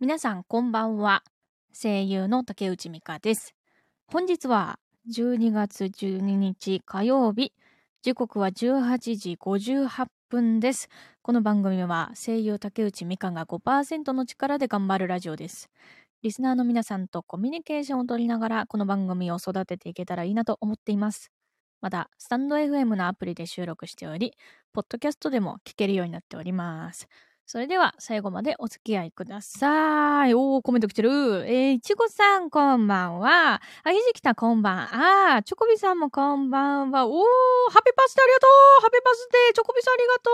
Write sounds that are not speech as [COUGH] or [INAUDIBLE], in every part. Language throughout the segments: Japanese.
皆さんこんばんは。声優の竹内美香です。本日は12月12日火曜日。時刻は18時58分です。この番組は声優竹内美香が5%の力で頑張るラジオです。リスナーの皆さんとコミュニケーションを取りながらこの番組を育てていけたらいいなと思っています。また、スタンド FM のアプリで収録しており、ポッドキャストでも聞けるようになっております。それでは最後までお付き合いください。おー、コメント来てる。えー、いちごさんこんばんは。あ、ひじきたこんばん。あー、チョコビさんもこんばんは。おー、ハッピーパスでありがとうハッピーパスでチョコビさんありがと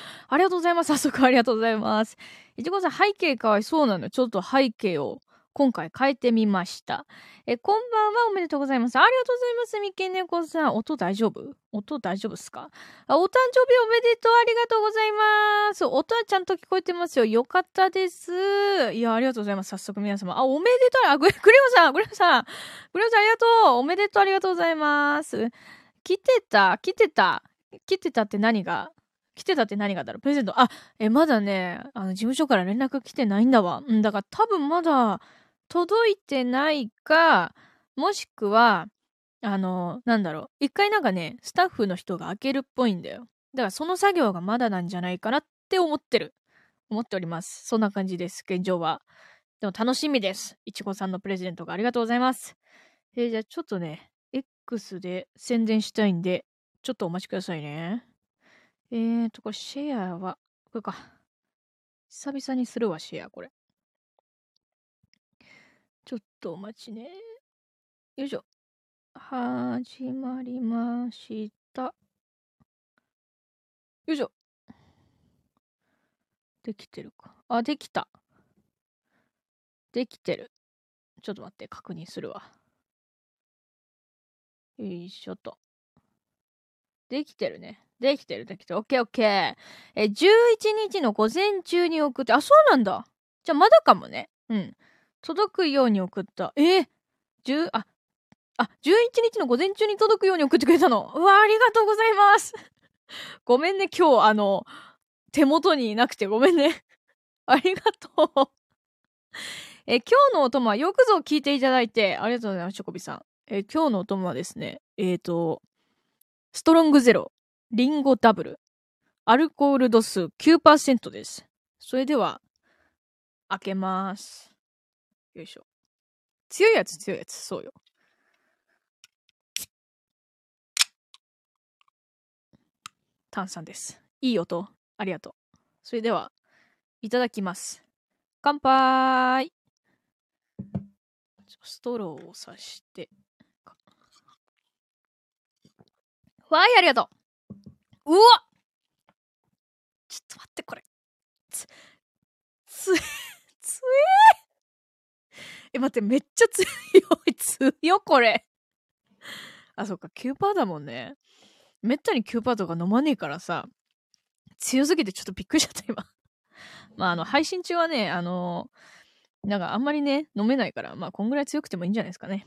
うありがとうございます。早速ありがとうございます。いちごさん背景かわいそうなのちょっと背景を今回変えてみました。え、こんばんは、おめでとうございます。ありがとうございます、みけねこさん。音大丈夫？音大丈夫っすか？あ、お誕生日おめでとう、ありがとうございます。音はちゃんと聞こえてますよ。よかったです。いや、ありがとうございます。早速皆様。あ、おめでとう。あ、グレオさん、グレオさん。グレオさん、ありがとう。おめでとう、ありがとうございます。来てた、来てた？来てたって何が？来てたって何がだろう？プレゼント。あ、え、まだね、あの、事務所から連絡来てないんだわ。うん、だから多分まだ届いてないか、もしくは、あの、なんだろう。一回なんかね、スタッフの人が開けるっぽいんだよ。だからその作業がまだなんじゃないかなって思ってる。思っております。そんな感じです、現状は。でも楽しみです。いちごさんのプレゼントがありがとうございます。えーじゃあちょっとね、X で宣伝したいんで、ちょっとお待ちくださいね。えーと、これシェアは、これか。久々にするわ、シェア、これ。とお待ちね。よいしょ。始まりました。よいしょ。できてるか。あ、できた。できてる。ちょっと待って、確認するわ。よいしょと。できてるね。できてる、できてる。オッケーオッケー。え、11日の午前中に送って、あ、そうなんだ。じゃあまだかもね。うん。届くように送った。えー、10、あ、あ、11日の午前中に届くように送ってくれたの。うわ、ありがとうございます。[LAUGHS] ごめんね、今日、あの、手元にいなくてごめんね。[LAUGHS] ありがとう。え、今日のお供はよくぞ聞いていただいて、ありがとうございます、チョコビさん。え、今日のお供はですね、えっ、ー、と、ストロングゼロ、リンゴダブル、アルコール度数9%です。それでは、開けます。よいしょ。強いやつ、強いやつ、そうよ。炭酸です。いい音、ありがとう。それでは、いただきます。乾杯ストローを刺して。わい、ありがとううわちょっと待って、これ。つ、つ、つええ、待って、めっちゃ強い、強い、これ。あ、そっか、9%だもんね。めったに9%とか飲まねえからさ、強すぎてちょっとびっくりしちゃった、今。まあ、あの、配信中はね、あのなんかあんまりね、飲めないから、まあ、こんぐらい強くてもいいんじゃないですかね。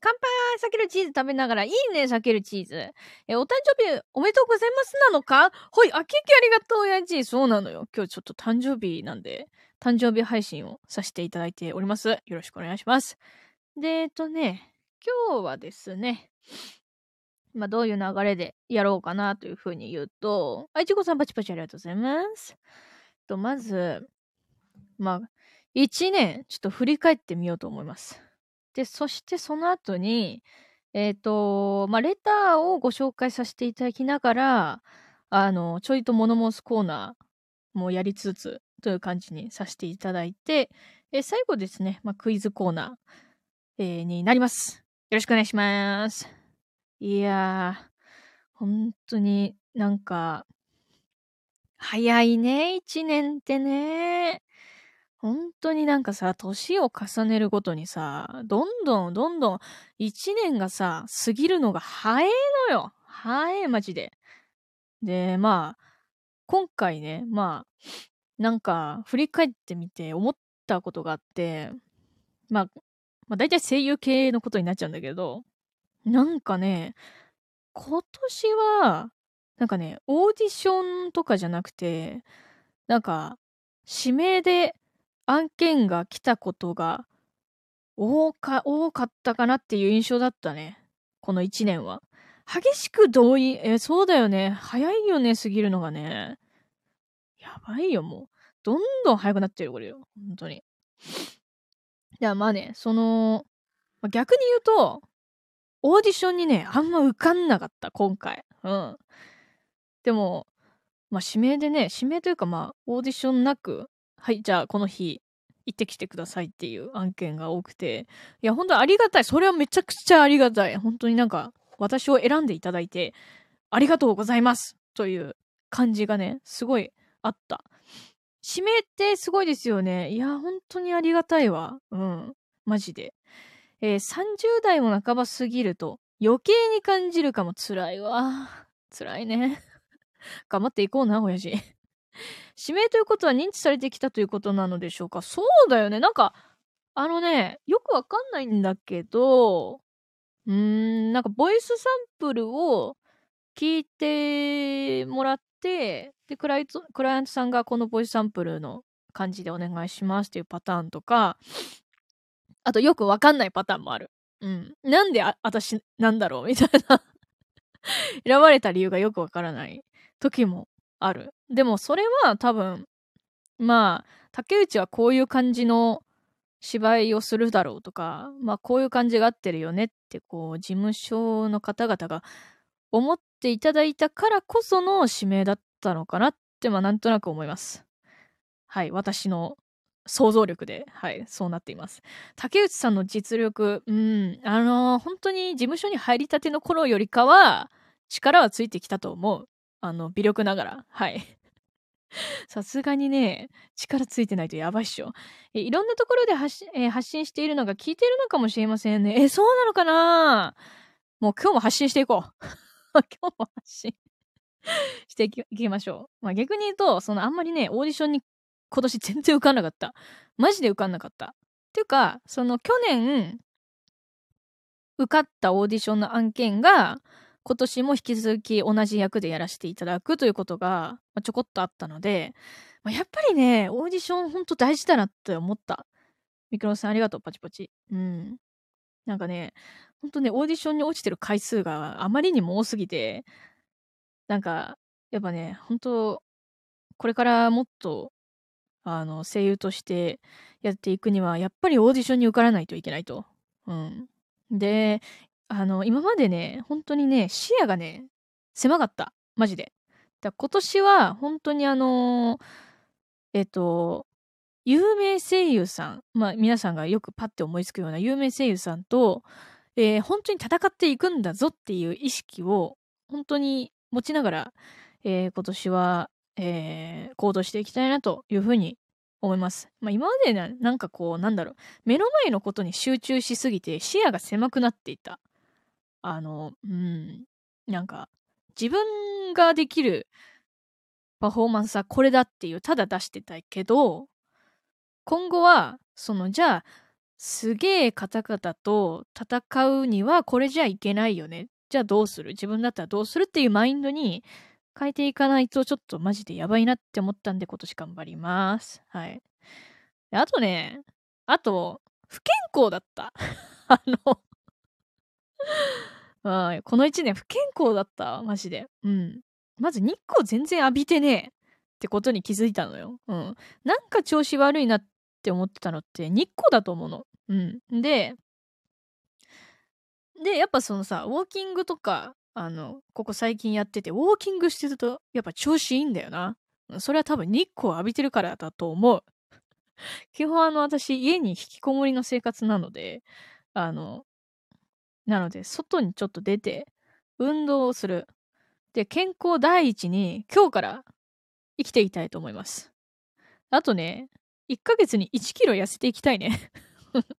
乾杯避けるチーズ食べながら、いいね、避けるチーズ。え、お誕生日おめでとうございますなのか？ほい、あ、ケーキありがとう、やじ。そうなのよ。今日ちょっと誕生日なんで、誕生日配信をさせていただいております。よろしくお願いします。で、えっとね、今日はですね、まあ、どういう流れでやろうかなというふうに言うと、あいちごさんパチパチありがとうございます。と、まず、まあ、一年、ちょっと振り返ってみようと思います。で、そしてその後に、えっ、ー、と、まあ、レターをご紹介させていただきながら、あの、ちょいと物申すコーナーもやりつつ、という感じにさせていただいて、え最後ですね、まあ、クイズコーナー、えー、になります。よろしくお願いします。いやー、本当になんか、早いね、一年ってね。本当になんかさ、年を重ねるごとにさ、どんどんどんどん一年がさ、過ぎるのが早いのよ。早い、マジで。で、まあ、今回ね、まあ、なんか、振り返ってみて思ったことがあって、まあ、まあ大体声優系のことになっちゃうんだけど、なんかね、今年は、なんかね、オーディションとかじゃなくて、なんか、指名で案件が来たことが多か、多かったかなっていう印象だったね。この1年は。激しく同意、え、そうだよね。早いよね、過ぎるのがね。やばいよ、もう。どんどん早くなってる、これよ。本当に。じゃあまあね、その、逆に言うと、オーディションにね、あんま受かんなかった、今回。うん。でも、まあ指名でね、指名というかまあ、オーディションなく、はい、じゃあこの日、行ってきてくださいっていう案件が多くて、いや、本当ありがたい。それはめちゃくちゃありがたい。本当になんか、私を選んでいただいて、ありがとうございますという感じがね、すごいあった。指名ってすごいですよね。いや、本当にありがたいわ。うん。マジで。えー、30代も半ば過ぎると余計に感じるかも辛いわ。辛いね。[LAUGHS] 頑張っていこうな、親父。指名ということは認知されてきたということなのでしょうかそうだよね。なんか、あのね、よくわかんないんだけど、うーん、なんかボイスサンプルを聞いてもらって、で、クライ、クライアントさんがこのボイスサンプルの感じでお願いしますっていうパターンとか、あとよくわかんないパターンもある。うん。なんであ、私なんだろうみたいな [LAUGHS] 選ばれた理由がよくわからない時もある。でもそれは多分、まあ、竹内はこういう感じの芝居をするだろうとか、まあこういう感じが合ってるよねってこう事務所の方々が思っていただいたからこその指名だったのかなってまあなんとなく思います。はい、私の想像力で、はい、そうなっています。竹内さんの実力、うん、あのー、本当に事務所に入りたての頃よりかは、力はついてきたと思う。あの、微力ながら。はい。[LAUGHS] さすがにね、力ついてないとやばいっしょ。えいろんなところで発,、えー、発信しているのが聞いているのかもしれませんね。え、そうなのかなもう今日も発信していこう。今日も発信していきましょう。まあ逆に言うと、そのあんまりね、オーディションに今年全然受かんなかった。マジで受かんなかった。っていうか、その去年、受かったオーディションの案件が、今年も引き続き同じ役でやらせていただくということが、まちょこっとあったので、まあ、やっぱりね、オーディションほんと大事だなって思った。ミクロさんありがとう、パチパチ。うん。なんかね、ほんとね、オーディションに落ちてる回数があまりにも多すぎて、なんか、やっぱね、本当これからもっとあの、声優としてやっていくには、やっぱりオーディションに受からないといけないと。うん。で、あの、今までね、本当にね、視野がね、狭かった。マジで。だ今年は、本当にあのえっと、有名声優さん、まあ皆さんがよくパッて思いつくような有名声優さんと、えー、本当に戦っていくんだぞっていう意識を本当に持ちながら、えー、今年はえー、行動していきたいなというふうに思います。まあ、今までな、なんかこう、なんだろう、目の前のことに集中しすぎて視野が狭くなっていた。あの、うん、なんか、自分ができるパフォーマンスはこれだっていう、ただ出してたけど、今後は、その、じゃあ、すげえ方々と戦うにはこれじゃいけないよね。じゃあどうする？自分だったらどうするっていうマインドに変えていかないとちょっとマジでやばいなって思ったんで今年頑張ります。はい。あとね、あと、不健康だった。[LAUGHS] あのこの1年不健康だった。マジで。うん。まず日光全然浴びてねえってことに気づいたのよ。うん。なんか調子悪いなっって思ってたのって日光だと思うの。うん。で、で、やっぱそのさ、ウォーキングとかあの、ここ最近やってて、ウォーキングしてると、やっぱ調子いいんだよな。それは多分日光浴びてるからだと思う。[LAUGHS] 基本あの、私、家に引きこもりの生活なので、あの、なので、外にちょっと出て、運動をする。で、健康第一に、今日から生きていきたいと思います。あとね、1ヶ月に1キロ痩せていきたいね。[LAUGHS]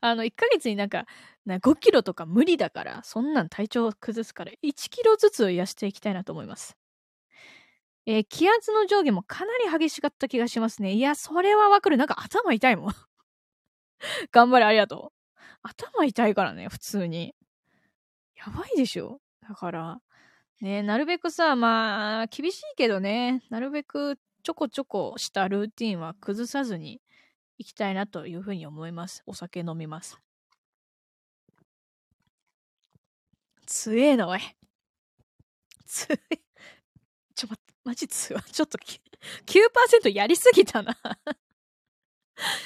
あの、1ヶ月になんか、な5キロとか無理だから、そんなん体調崩すから1キロずつ痩せていきたいなと思います。えー、気圧の上下もかなり激しかった気がしますね。いや、それはわかる。なんか頭痛いもん。[LAUGHS] 頑張れ、ありがとう。頭痛いからね、普通に。やばいでしょ。だから、ね、なるべくさ、まあ、厳しいけどね、なるべくちょこちょこしたルーティンは崩さずに行きたいなというふうに思います。お酒飲みます。強えな、おい。強え。ちょ、待って、マジ強い。ちょっと9%やりすぎたな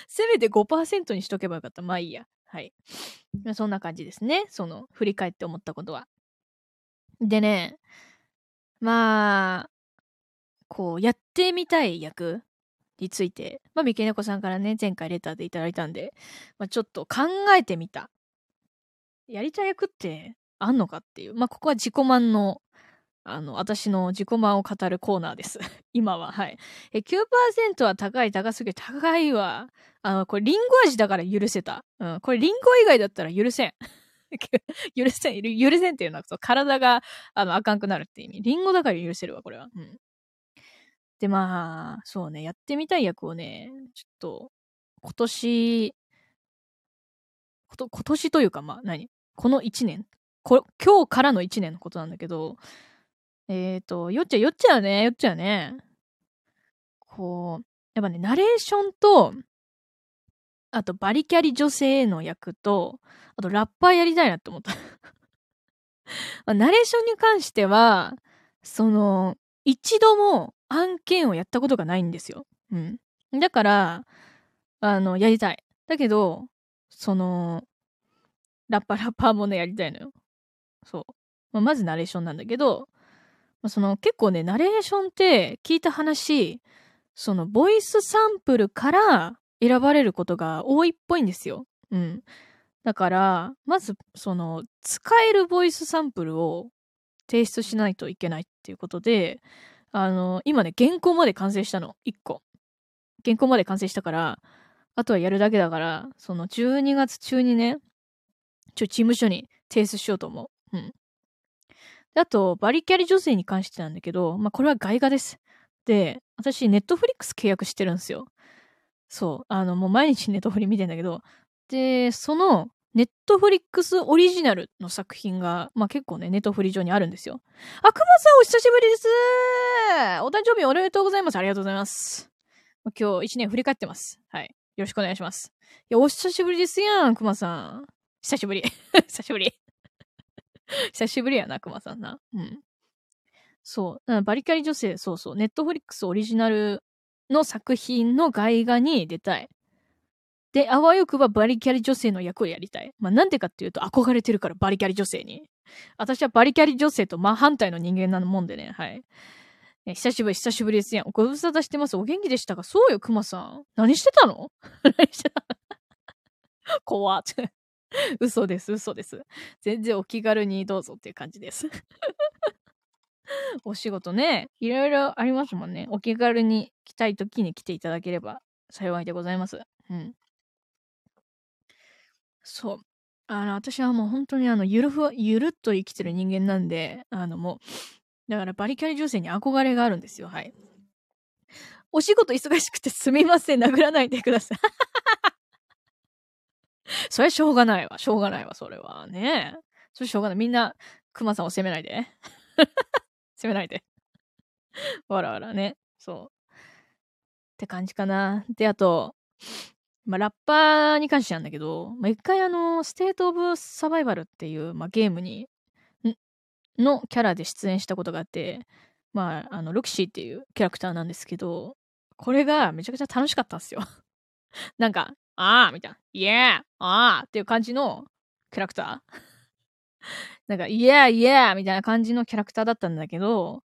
せめて5%にしとけばよかった。まあいいや。はい。そんな感じですね。その、振り返って思ったことは。でね、まあ、こう、やってみたい役について、まあ、三毛猫さんからね、前回レターでいただいたんで、まあ、ちょっと考えてみた。やりたい役ってあんのかっていう。まあ、ここは自己満の、あの、私の自己満を語るコーナーです。[LAUGHS] 今は、はい。え、9%は高い、高すぎる、高いわ。あの、これリンゴ味だから許せた。うん。これリンゴ以外だったら許せん。[LAUGHS] 許せん、許せんっていうのは、そう、体が、あの、あかんくなるって意味。リンゴだから許せるわ、これは。うん。で、まあ、そうね、やってみたい役をね、ちょっと、今年、こと、今年というか、まあ何、この1年？こ、今日からの1年のことなんだけど、えっ、ー、と、よっちゃよっちゃね、よっちゃね、こう、やっぱね、ナレーションと、あとバリキャリ女性の役と、あとラッパーやりたいなって思った。[LAUGHS] まナレーションに関しては、その、一度も案件をやったことがないんですよ。うん。だから、あの、やりたい。だけど、その、ラッパラッパーもね、やりたいのよ。そう。まあ、まずナレーションなんだけど、まあ、その結構ね、ナレーションって聞いた話、そのボイスサンプルから選ばれることが多いっぽいんですよ。うん。だから、まず、その、使えるボイスサンプルを提出しないといけないっていうことで、あの、今ね、原稿まで完成したの。1個。原稿まで完成したから、あとはやるだけだから、その12月中にね、ちょ、事務所に提出しようと思う。うん。であと、バリキャリ女性に関してなんだけど、まあ、これは外画です。で、私、ネットフリックス契約してるんですよ。そう。あの、もう毎日ネットフリ見てんだけど、で、その、ネットフリックスオリジナルの作品が、まあ結構ね、ネットフリ上にあるんですよ。あ、くまさんお久しぶりですお誕生日おめでとうございます。ありがとうございます。今日一年振り返ってます。はい。よろしくお願いします。いや、お久しぶりですやん、くまさん。久しぶり。[LAUGHS] 久しぶり。久しぶりやな、くまさんな。うん。そう。バリキャリ女性、そうそう。ネットフリックスオリジナルの作品の外画に出たい。で、あわよくばバリキャリ女性の役をやりたい。まあ、なんでかっていうと、憧れてるからバリキャリ女性に。私はバリキャリ女性と真反対の人間なのもんでね、はい。久しぶり、久しぶりですやん。ご無沙汰してます。お元気でしたか？そうよ、熊さん。何してたの？何してた怖っ。[LAUGHS] 嘘です、嘘です。全然お気軽にどうぞっていう感じです。[LAUGHS] お仕事ね、いろいろありますもんね。お気軽に来たい時に来ていただければ幸いでございます。うん。そう。あの、私はもう本当にあの、ゆるふわ、ゆるっと生きてる人間なんで、あのもう、だからバリキャリ女性に憧れがあるんですよ、はい。お仕事忙しくてすみません、殴らないでください。[LAUGHS] それしょうがないわ、しょうがないわ、それは。ねそれしょうがない。みんな、熊さんを責めないで。[LAUGHS] 責めないで。わらわらね。そう。って感じかな。で、あと、まあ、ラッパーに関してなんだけど、まあ、一回あの、ステートオブサバイバルっていう、まあ、ゲームに、のキャラで出演したことがあって、まあ、あの、ロキシーっていうキャラクターなんですけど、これがめちゃくちゃ楽しかったんですよ。[LAUGHS] なんか、あーみたいな、イエーあーっていう感じのキャラクター。[LAUGHS] なんか、イエーイエーみたいな感じのキャラクターだったんだけど、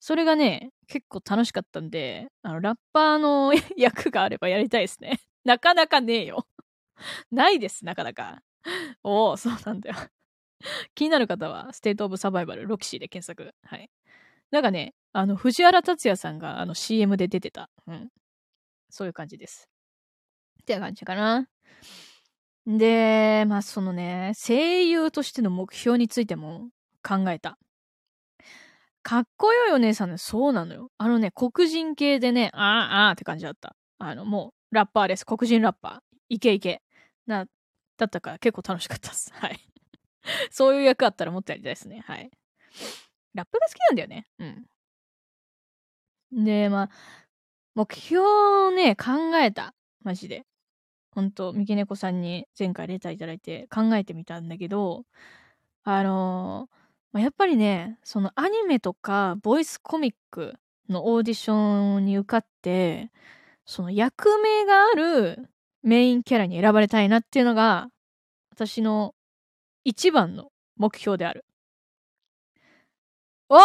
それがね、結構楽しかったんで、あの、ラッパーの [LAUGHS] 役があればやりたいですね。[LAUGHS] なかなかねえよ。[LAUGHS] ないです、なかなか。おお、そうなんだよ。[LAUGHS] 気になる方は、ステートオブサバイバル、ロキシーで検索。はい。なんかね、あの、藤原竜也さんが、あの、CM で出てた。うん。そういう感じです。って感じかな。で、まあ、そのね、声優としての目標についても考えた。かっこよいお姉さんね、そうなのよ。あのね、黒人系でね、ああ、ああって感じだった。あの、もう、ラッパーです。黒人ラッパー。イケイケ。な、だったから結構楽しかったです。[LAUGHS] はい。そういう役あったらもっとやりたいですね。はい。ラップが好きなんだよね。うん。で、まあ、目標をね、考えた。マジで。ほんと、三毛猫さんに前回レターいただいて考えてみたんだけど、あのーまあ、やっぱりね、そのアニメとかボイスコミックのオーディションに受かって、その役名があるメインキャラに選ばれたいなっていうのが、私の一番の目標である。お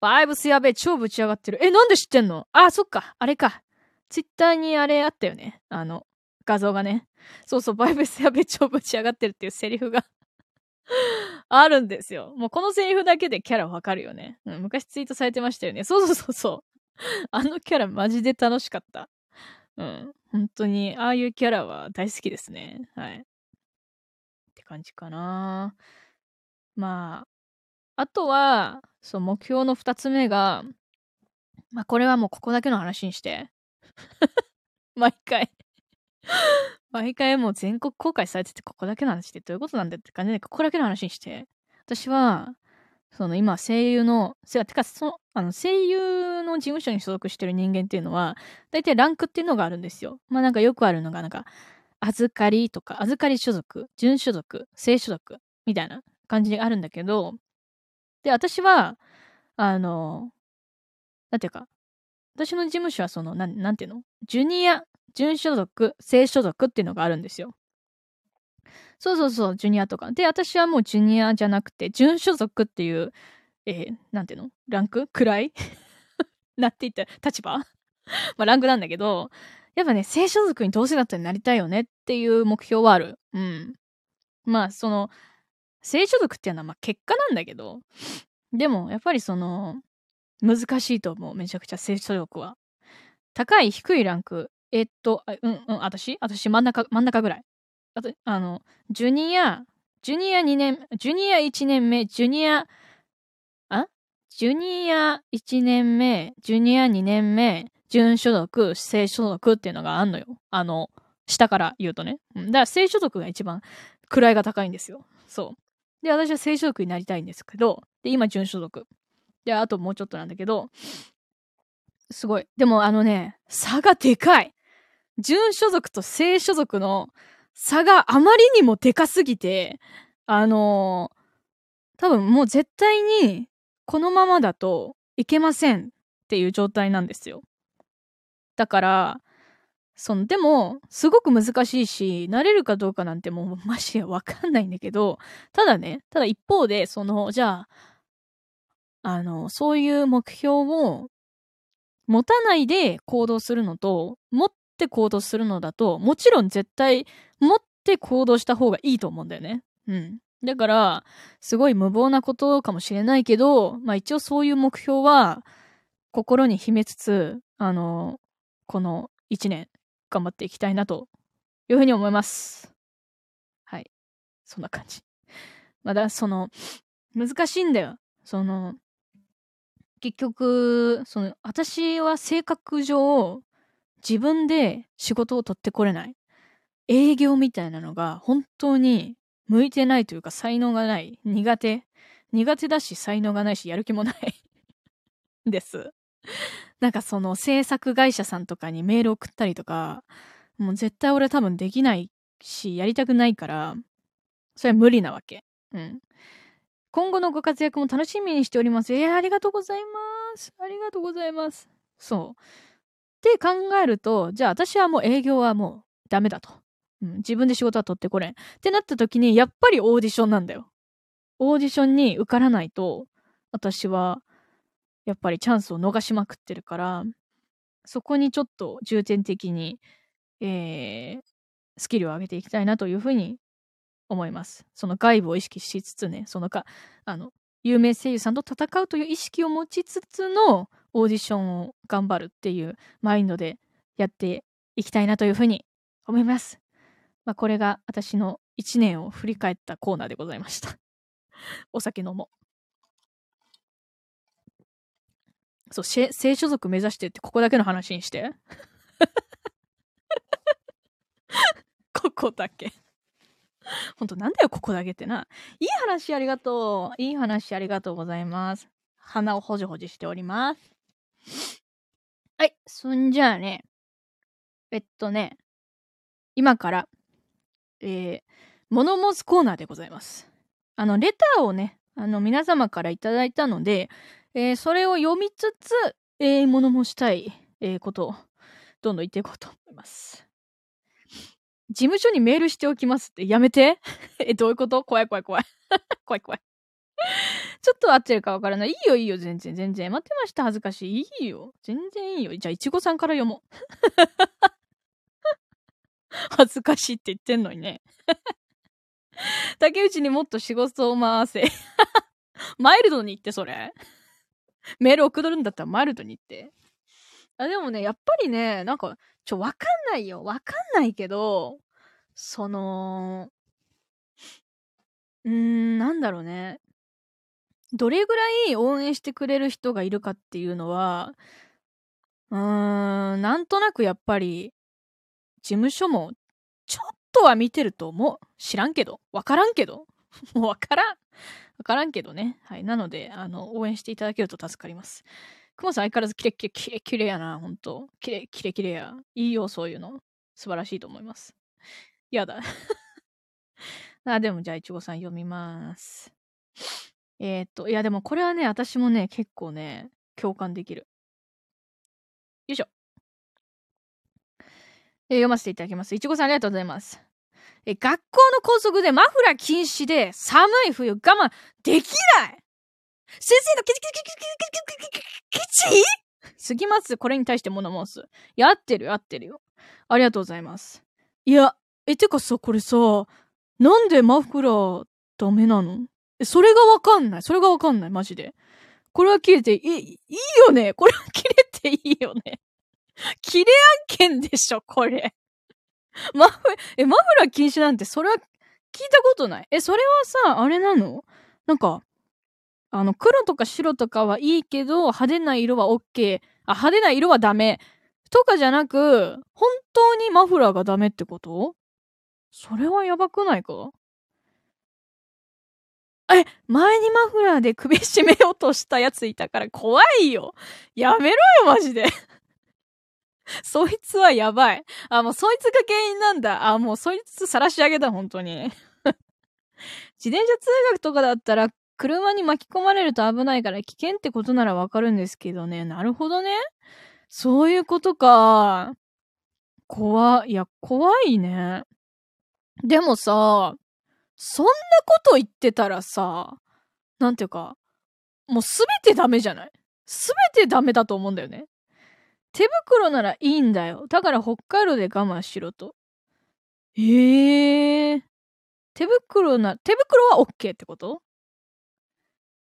バイブスやべえ、超ぶち上がってる。え、なんで知ってんの？あ、そっか、あれか。ツイッターにあれあったよね。あの、画像がね。そうそう、バイブスやべえ、超ぶち上がってるっていうセリフが [LAUGHS] あるんですよ。もうこのセリフだけでキャラわかるよね、うん。昔ツイートされてましたよね。そうそうそうそう。あのキャラマジで楽しかった。うん。本当に、ああいうキャラは大好きですね。はい。って感じかな。まあ、あとは、そう、目標の二つ目が、まあ、これはもうここだけの話にして。[LAUGHS] 毎回毎回もう全国公開されててここだけの話ってどういうことなんだって感じでここだけの話にして。私は、その今声優の、てかその、あの声優の事務所に所属してる人間っていうのは、大体ランクっていうのがあるんですよ。まあなんかよくあるのが、なんか、預かりとか、預かり所属、準所属、正所属、みたいな感じであるんだけど、で、私は、あの、なんていうか、私の事務所はその、なん、なんていうの？ジュニア、準所属、正所属っていうのがあるんですよ。そうそうそう、ジュニアとか。で、私はもうジュニアじゃなくて、準所属っていう、えー、なんていうの？ランク？位 [LAUGHS] なって言った立場？[LAUGHS] まあ、ランクなんだけど、やっぱね、正所属にどうせだったらなりたいよねっていう目標はある。うん。まあ、その、正所属っていうのはまあ結果なんだけど、でも、やっぱりその、難しいと思う。めちゃくちゃ正所属は。高い、低いランク？えっと、うん、うん、私？私真ん中、真ん中ぐらい。あと、あの、ジュニア、ジュニア2年、ジュニア1年目、ジュニア、あ？ジュニア1年目、ジュニア2年目、準所属、正所属っていうのがあんのよ。あの、下から言うとね。だから正所属が一番位が高いんですよ。そう。で、私は正所属になりたいんですけど、で、今準所属。で、あともうちょっとなんだけど、すごい。でもあのね、差がでかい。準所属と正所属の差があまりにもでかすぎて、あのー、多分もう絶対にこのままだといけませんっていう状態なんですよ。だから、その、でも、すごく難しいし、慣れるかどうかなんてもう [LAUGHS] マジでわかんないんだけど、ただね、ただ一方で、その、じゃあ、あの、そういう目標を持たないで行動するのと、持っって行動するのだと、もちろん絶対持って行動した方がいいと思うんだよね。うん。だから、すごい無謀なことかもしれないけど、まあ一応そういう目標は心に秘めつつ、あの、この一年頑張っていきたいなというふうに思います。はい。そんな感じ。まだその、難しいんだよ。その、結局、その、私は性格上、自分で仕事を取ってこれない。営業みたいなのが本当に向いてないというか才能がない。苦手。苦手だし才能がないしやる気もない [LAUGHS] です。なんかその制作会社さんとかにメール送ったりとか、もう絶対俺多分できないし、やりたくないから、それは無理なわけ。うん。今後のご活躍も楽しみにしております。えー、ありがとうございます。ありがとうございます。そう。って考えると、じゃあ私はもう営業はもうダメだと。うん、自分で仕事は取ってこれん。ってなった時に、やっぱりオーディションなんだよ。オーディションに受からないと、私は、やっぱりチャンスを逃しまくってるから、そこにちょっと重点的に、えー、スキルを上げていきたいなというふうに思います。その外部を意識しつつね、そのか、あの、有名声優さんと戦うという意識を持ちつつのオーディションを頑張るっていうマインドでやっていきたいなというふうに思います。まあ、これが私の1年を振り返ったコーナーでございました。[LAUGHS] お酒飲もう。そう、性所属目指してってここだけの話にして。[LAUGHS] ここだけ。ほんとなんだよ、ここだけってな。いい話ありがとう。いい話ありがとうございます。鼻をほじほじしております。はい。そんじゃあね。えっとね。今からえー、物申すコーナーでございます。あの、レターをね、あの、皆様からいただいたので、えー、それを読みつつ、えー、物申したい、えー、ことを、どんどん言っていこうと思います。事務所にメールしておきますって、やめて [LAUGHS] え、どういうこと？怖い怖い怖い。[LAUGHS] 怖い怖い。ちょっと合ってるかわからない。いいよいいよ、全然全然。待ってました、恥ずかしい。いいよ。全然いいよ。じゃあ、いちごさんから読もう。[LAUGHS] 恥ずかしいって言ってんのにね。[LAUGHS] 竹内にもっと仕事を回せ。[LAUGHS] マイルドに言って、それ。メール送るんだったらマイルドに言って。あ、でもね、やっぱりね、なんか、ちょ、わかんないよ。わかんないけど、その、うーん、なんだろうね。どれぐらい応援してくれる人がいるかっていうのは、うーん、なんとなくやっぱり、事務所も、ちょっとは見てると思う。知らんけど。わからんけど。[LAUGHS] もうわからん。わからんけどね。はい。なので、あの、応援していただけると助かります。くもさん相変わらずキレキレ、キレキレやな、ほんと。キレキレキレや。いいよ、そういうの。素晴らしいと思います。やだ。[LAUGHS] あ、でもじゃあ、いちごさん読みます。えー、っと、いや、でもこれはね、私もね、結構ね、共感できる。よいしょ。えー、読ませていただきます。いちごさんありがとうございます。え、学校の校則でマフラー禁止で寒い冬我慢できない先生のキチキチキチキチキチキチすぎます。これに対して物申す。やってる、やってるよ。ありがとうございます。いや、え、てかさ、これさ、なんでマフラーダメなのそれがわかんない。それがわかんない、マジで。これは切れていい、いいよね。これは切れていいよね。[LAUGHS] 切れ案件でしょ、これ。[LAUGHS] マフ、え、マフラー禁止なんて、それは聞いたことない。え、それはさ、あれなの？なんか、あの、黒とか白とかはいいけど、派手な色は OK。あ、派手な色はダメ。とかじゃなく、本当にマフラーがダメってこと？それはやばくないか？え、前にマフラーで首絞めようとしたやついたから怖いよ。やめろよ、マジで。[LAUGHS] そいつはやばい。あ、もうそいつが原因なんだ。あ、もうそいつ晒し上げだ、本当に。[LAUGHS] 自転車通学とかだったら、車に巻き込まれると危ないから危険ってことならわかるんですけどね。なるほどね。そういうことか。怖。いや、怖いね。でもさ、そんなこと言ってたらさ、なんていうか、もうすべてダメじゃない？すべてダメだと思うんだよね。手袋ならいいんだよ。だから北海道で我慢しろと。ええー。手袋な、手袋は OK ってこと？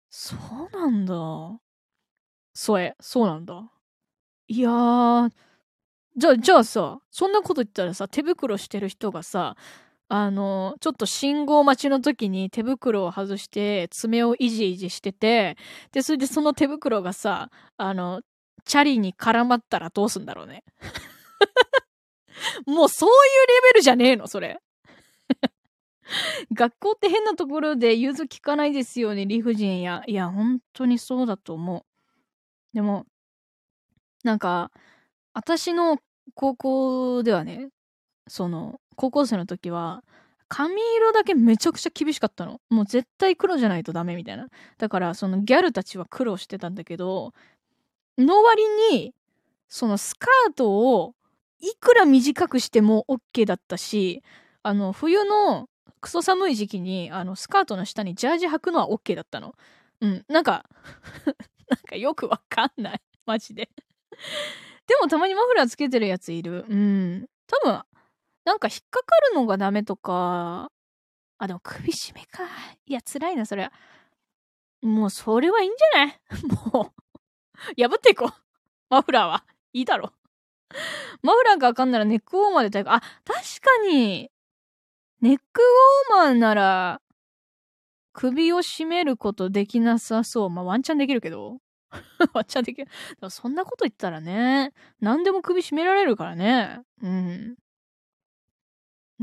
そうなんだ。そえ、そうなんだ。いやー、じゃあ、じゃあさ、そんなこと言ったらさ、手袋してる人がさ、あの、ちょっと信号待ちの時に手袋を外して爪をいじいじしてて、で、それでその手袋がさ、あの、チャリに絡まったらどうすんだろうね。[LAUGHS] もうそういうレベルじゃねえの、それ。[LAUGHS] 学校って変なところで融通聞かないですよね、理不尽や。いや、本当にそうだと思う。でも、なんか、私の高校ではね、その、高校生の時は、髪色だけめちゃくちゃ厳しかったの。もう絶対黒じゃないとダメみたいな。だからそのギャルたちは苦労してたんだけど、の割に、そのスカートをいくら短くしても OK だったし、あの、冬のクソ寒い時期に、あの、スカートの下にジャージ履くのは OK だったの。うん、なんか [LAUGHS] なんかよくわかんない。マジででもたまにマフラーつけてるやついる。うん。多分、なんか引っかかるのがダメとか、あ、でも首絞めか。いや、辛いな、それは。もう、それはいいんじゃない？[LAUGHS] もう破っていこう。マフラーは。いいだろ。マフラーがあかんならネックウォーマーでいか。あ、確かに、ネックウォーマーなら、首を絞めることできなさそう。まあ、ワンチャンできるけど。[LAUGHS] ワンチャンできる。でもそんなこと言ったらね、何でも首絞められるからね。うん。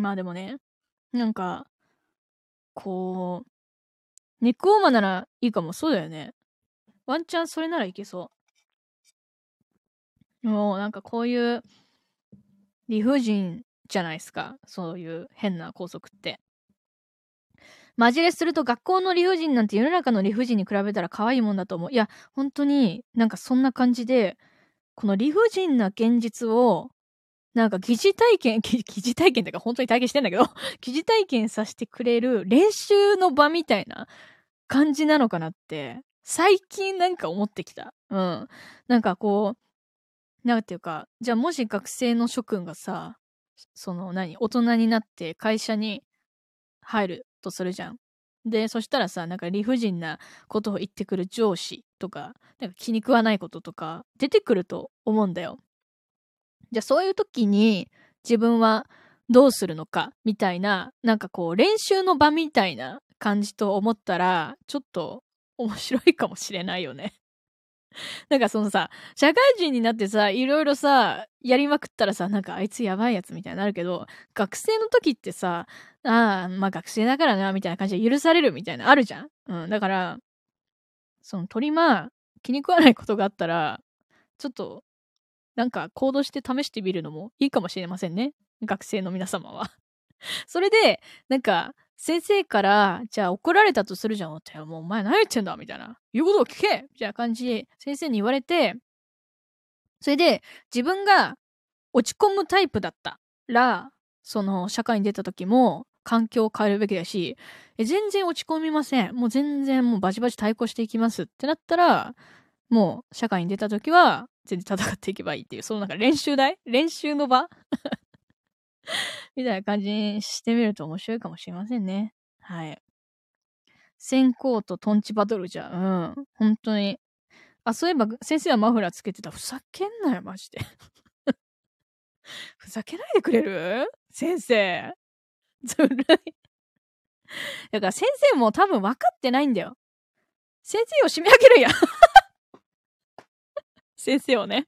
まあでもね、なんか、こう、ネックウォーマーならいいかも。そうだよね。ワンチャンそれならいけそう。もうなんかこういう理不尽じゃないですか。そういう変な校則って。マジレすると学校の理不尽なんて世の中の理不尽に比べたら可愛いもんだと思う。いや、本当になんかそんな感じで、この理不尽な現実を、なんか疑似体験、[LAUGHS] 疑似体験ってか本当に体験してんだけど、[LAUGHS] 疑似体験させてくれる練習の場みたいな感じなのかなって、最近なんか思ってきた。うん。なんかこう、なんていうか、じゃあもし学生の諸君がさ、その何、大人になって会社に入るとするじゃん。で、そしたらさ、なんか理不尽なことを言ってくる上司とか、なんか気に食わないこととか出てくると思うんだよ。じゃあそういう時に自分はどうするのかみたいな、なんかこう練習の場みたいな感じと思ったら、ちょっと面白いかもしれないよね。[LAUGHS] なんかそのさ、社会人になってさ、いろいろさ、やりまくったらさ、なんかあいつやばいやつみたいになるけど、学生の時ってさ、ああ、まあ学生だからな、みたいな感じで許されるみたいなあるじゃんうん。だから、その鳥間、気に食わないことがあったら、ちょっと、なんか行動して試してみるのもいいかもしれませんね。学生の皆様は。[LAUGHS] それで、なんか、先生から、じゃあ怒られたとするじゃん。ってもうお前何言ってんだ？みたいな。言うことを聞けみたいな感じで先生に言われて、それで自分が落ち込むタイプだったら、その社会に出た時も環境を変えるべきだし、え全然落ち込みません。もう全然もうバチバチ対抗していきますってなったら、もう社会に出た時は全然戦っていけばいいっていう、そのなんか練習台？練習の場？[LAUGHS] みたいな感じにしてみると面白いかもしれませんね。はい。先行とトンチバトルじゃ、うん。本当に。あ、そういえば先生はマフラーつけてた。ふざけんなよ、マジで。[LAUGHS] ふざけないでくれる？先生。ずるい。だから先生も多分分かってないんだよ。先生を締め上げるんや。先生をね。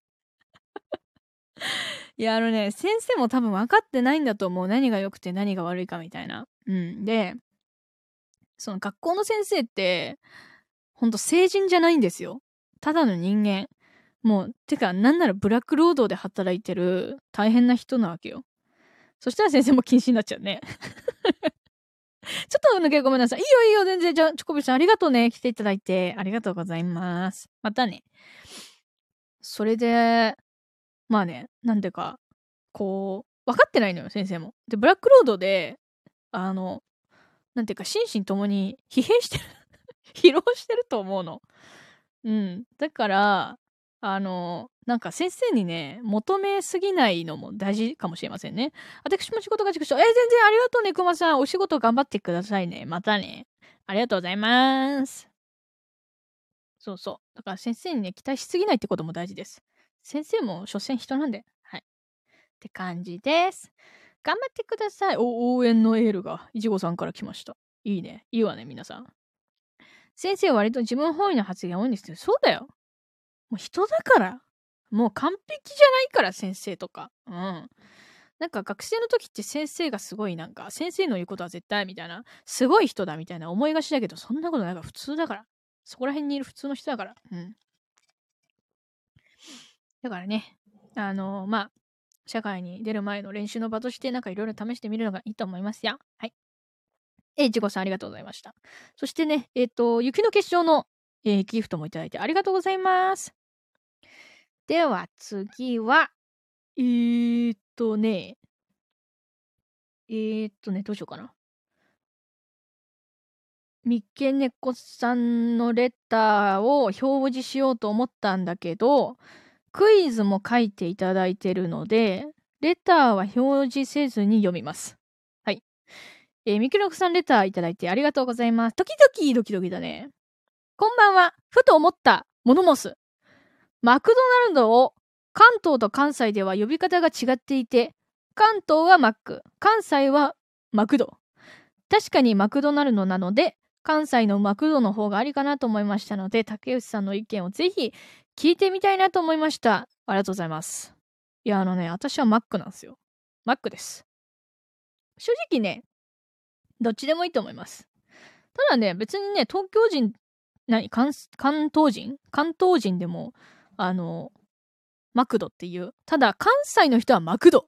[LAUGHS] いや、あのね、先生も多分分かってないんだと思う。何が良くて何が悪いかみたいな。うん。で、その学校の先生って、ほんと成人じゃないんですよ。ただの人間。もう、てか、なんならブラック労働で働いてる大変な人なわけよ。そしたら先生も禁止になっちゃうね。[LAUGHS] ちょっと抜けごめんなさい。いいよいいよ、全然。じゃあ、チョコビさんありがとうね。来ていただいて。ありがとうございます。またね。それで、まあね、なんでか、こう、分かってないのよ、先生も。で、ブラックロードで、あの、なんていうか、心身ともに疲弊してる [LAUGHS] 疲労してると思うの。うん。だから、あの、なんか先生にね、求めすぎないのも大事かもしれませんね。私も仕事が畜生。え、全然ありがとうね、熊さん。お仕事頑張ってくださいね。またね。ありがとうございます。そうそう。だから先生にね、期待しすぎないってことも大事です。先生も所詮人なんで。はい。って感じです。頑張ってください。お、応援のエールが、いちごさんから来ました。いいね。いいわね、皆さん。先生割と自分本位の発言多いんですよ。そうだよ。もう人だから。もう完璧じゃないから、先生とか。うん。なんか学生の時って先生がすごいなんか、先生の言うことは絶対みたいな、すごい人だみたいな思いがちだけど、そんなことないから普通だから。そこら辺にいる普通の人だから。うん。だからね、あのー、まあ、社会に出る前の練習の場として、なんかいろいろ試してみるのがいいと思いますよ。はい。えいちごさんありがとうございました。そしてね、えっ、ー、と、雪の結晶の、えー、ギフトもいただいてありがとうございます。では次は、えー、っとね、えー、っとね、どうしようかな。三毛猫さんのレターを表示しようと思ったんだけど、クイズも書いていただいてるので、レターは表示せずに読みます。はい。えー、ミキロクさんレターいただいてありがとうございます。ドキドキドキドキだね。こんばんは。ふと思ったモノモス。マクドナルドを関東と関西では呼び方が違っていて、関東はマック、関西はマクド。確かにマクドナルドなので、関西のマクドの方がありかなと思いましたので、竹内さんの意見をぜひ聞いてみたいなと思いました。ありがとうございます。いや、あのね、私は Mac なんですよ。Mac です。正直ね、どっちでもいいと思います。ただね、別にね、東京人、何関関東人？関東人でも、あの、マクドっていう。ただ、関西の人はマクド。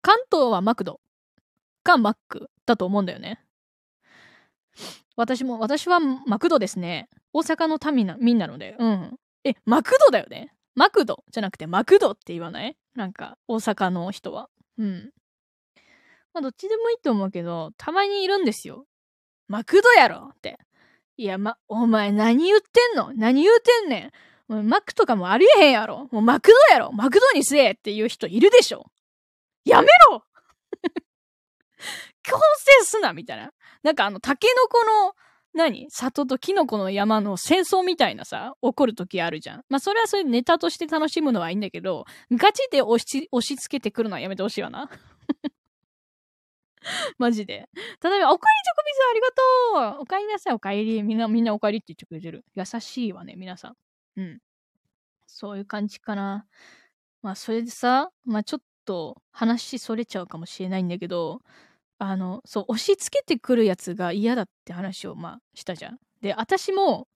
関東はマクドかマックだと思うんだよね。私も、私はマクドですね。大阪の民な、民なので。うん。え、マクドだよね？マクド？じゃなくてマクドって言わない？なんか、大阪の人は。うん。まあ、どっちでもいいと思うけど、たまにいるんですよ。マクドやろって。いや、ま、お前何言ってんの？何言うてんねん？マックとかもありえへんやろ。もうマクドやろ。マクドにせえっていう人いるでしょ。やめろ強制すなみたいな。なんかあの、タケノコの、何？里とキノコの山の戦争みたいなさ、起こる時あるじゃん。まあ、それはそれネタとして楽しむのはいいんだけど、ガチで押し、押し付けてくるのはやめてほしいわな。[LAUGHS] マジで。例えば、おかえりチョコビスありがとうおかえりなさい、おかえり。みんな、みんなおかえりって言ってくれてる。優しいわね、皆さん。うん。そういう感じかな。まあ、それでさ、まあ、ちょっと話それちゃうかもしれないんだけど、あの、そう、押し付けてくるやつが嫌だって話を、まあ、したじゃん。で、私も、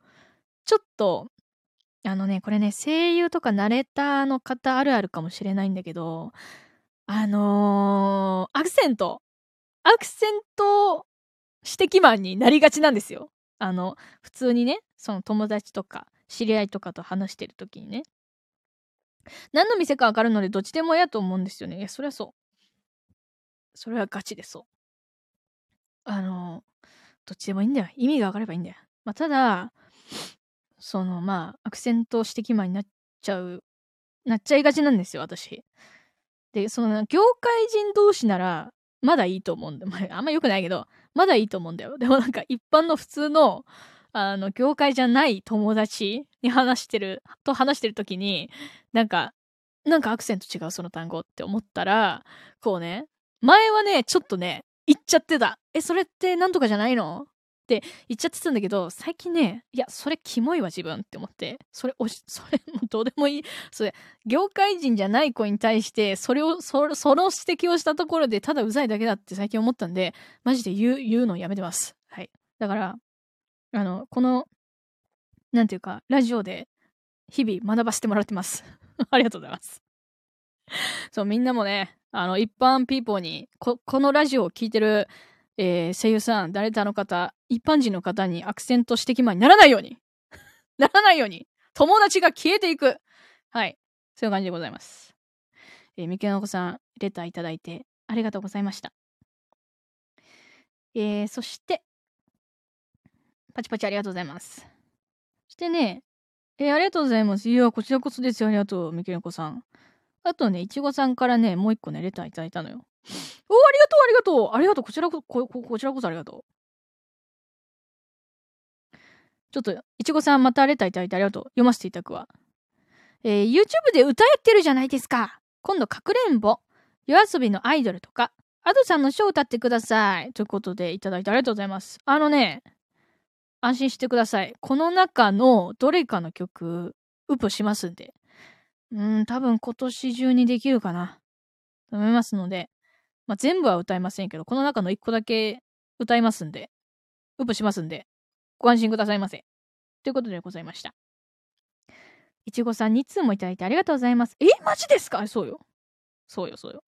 ちょっと、あのね、これね、声優とかナレーターの方あるあるかもしれないんだけど、あのー、アクセント。アクセント指摘マンになりがちなんですよ。あの、普通にね、その友達とか、知り合いとかと話してる時にね。何の店かわかるのでどっちでも嫌と思うんですよね。いや、そりゃそう。それはガチでそう。あの、どっちでもいいんだよ。意味がわかればいいんだよ。まあ、ただ、その、まあ、アクセント指摘マンになっちゃう、なっちゃいがちなんですよ、私。で、その、業界人同士なら、まだいいと思うんだよ。まあ、あんま良くないけど、まだいいと思うんだよ。でもなんか、一般の普通の、あの、業界じゃない友達に話してる、と話してる時に、なんか、なんかアクセント違うその単語って思ったら、こうね、前はね、ちょっとね、言っちゃってた。え、それってなんとかじゃないの？って言っちゃってたんだけど、最近ね、いや、それキモいわ自分って思って、それ、おし、[LAUGHS] それもどうでもいい。それ、業界人じゃない子に対して、それを、そその指摘をしたところで、ただうざいだけだって最近思ったんで、マジで言う、言うのやめてます。はい。だから、あの、この、なんていうか、ラジオで、日々学ばせてもらってます。[LAUGHS] ありがとうございます。[LAUGHS] そう、みんなもね、あの、一般ピーポーに、こ、このラジオを聞いてる、えー、声優さん、誰かの方、一般人の方にアクセント指摘前にならないように [LAUGHS] ならないように友達が消えていくはい。そういう感じでございます。えー、みけのこさん、レターいただいてありがとうございました。えー、そして、パチパチありがとうございます。そしてね、えー、ありがとうございます。いや、こちらこそですよ。ありがとう、みけのこさん。あとね、いちごさんからね、もう一個ね、レターいただいたのよ。おありがとう、ありがとう、ありがとう、こちらこ、こ、こちらこそありがとう。ちょっと、いちごさんまたレターいただいてありがとう。読ませていただくわ。えー、YouTube で歌やってるじゃないですか。今度、かくれんぼ、夜遊びのアイドルとか、アドさんのショーを歌ってください。ということで、いただいてありがとうございます。あのね、安心してください。この中のどれかの曲、ウプしますんで。うん、多分今年中にできるかな。と思いますので、まあ、全部は歌いませんけど、この中の一個だけ歌いますんで、ウップしますんで、ご安心くださいませ。ということでございました。いちごさん2通もいただいてありがとうございます。えマジですか？そうよ。そうよ、そうよ。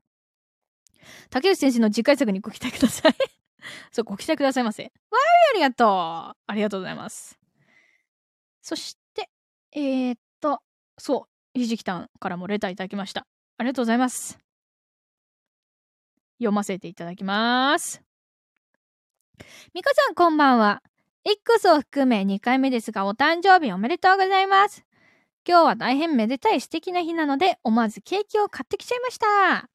竹内先生の次回作にご期待ください [LAUGHS] そう、ご期待くださいませ。わーい、ありがとう。ありがとうございます。そして、えー、っと、そう、ひじきたんからもレターいただきました。ありがとうございます。読ませていただきます。みかさんこんばんは。X を含め2回目ですがお誕生日おめでとうございます。今日は大変めでたい素敵な日なので思わずケーキを買ってきちゃいました。